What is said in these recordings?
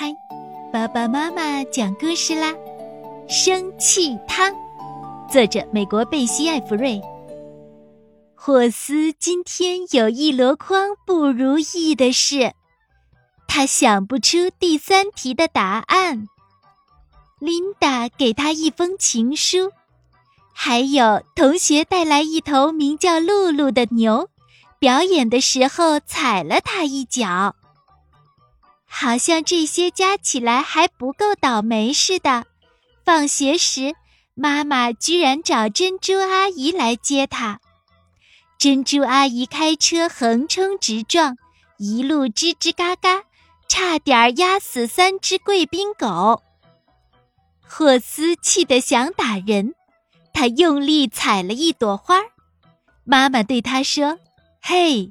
嗨，爸爸妈妈讲故事啦！生气汤，作者美国贝西·艾弗瑞。霍斯今天有一箩筐不如意的事，他想不出第三题的答案。琳达给他一封情书，还有同学带来一头名叫露露的牛，表演的时候踩了他一脚。好像这些加起来还不够倒霉似的。放学时，妈妈居然找珍珠阿姨来接她。珍珠阿姨开车横冲直撞，一路吱吱嘎嘎，差点压死三只贵宾狗。霍斯气得想打人，他用力踩了一朵花。妈妈对他说：“嘿！”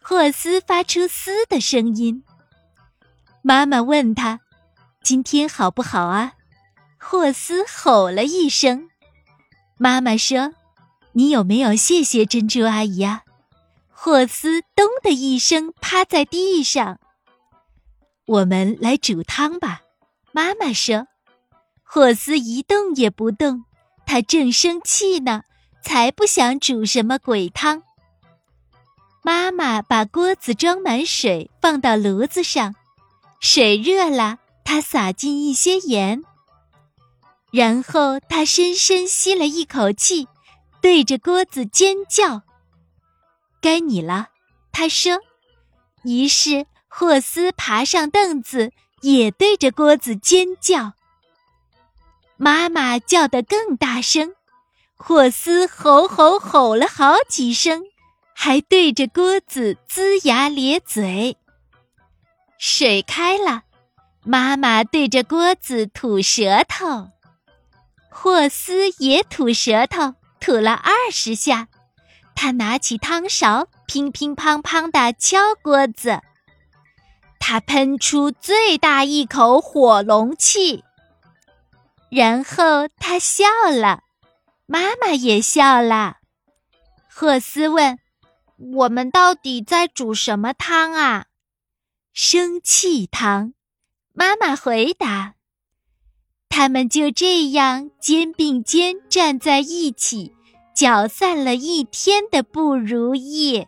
霍斯发出嘶的声音。妈妈问他：“今天好不好啊？”霍斯吼了一声。妈妈说：“你有没有谢谢珍珠阿姨啊？”霍斯咚的一声趴在地上。我们来煮汤吧，妈妈说。霍斯一动也不动，他正生气呢，才不想煮什么鬼汤。妈妈把锅子装满水，放到炉子上。水热了，他撒进一些盐，然后他深深吸了一口气，对着锅子尖叫：“该你了！”他说。于是霍斯爬上凳子，也对着锅子尖叫。妈妈叫得更大声，霍斯吼吼吼了好几声，还对着锅子龇牙咧嘴。水开了，妈妈对着锅子吐舌头，霍斯也吐舌头，吐了二十下。他拿起汤勺，乒乒乓乓地敲锅子。他喷出最大一口火龙气，然后他笑了，妈妈也笑了。霍斯问：“我们到底在煮什么汤啊？”生气糖，妈妈回答。他们就这样肩并肩站在一起，搅散了一天的不如意。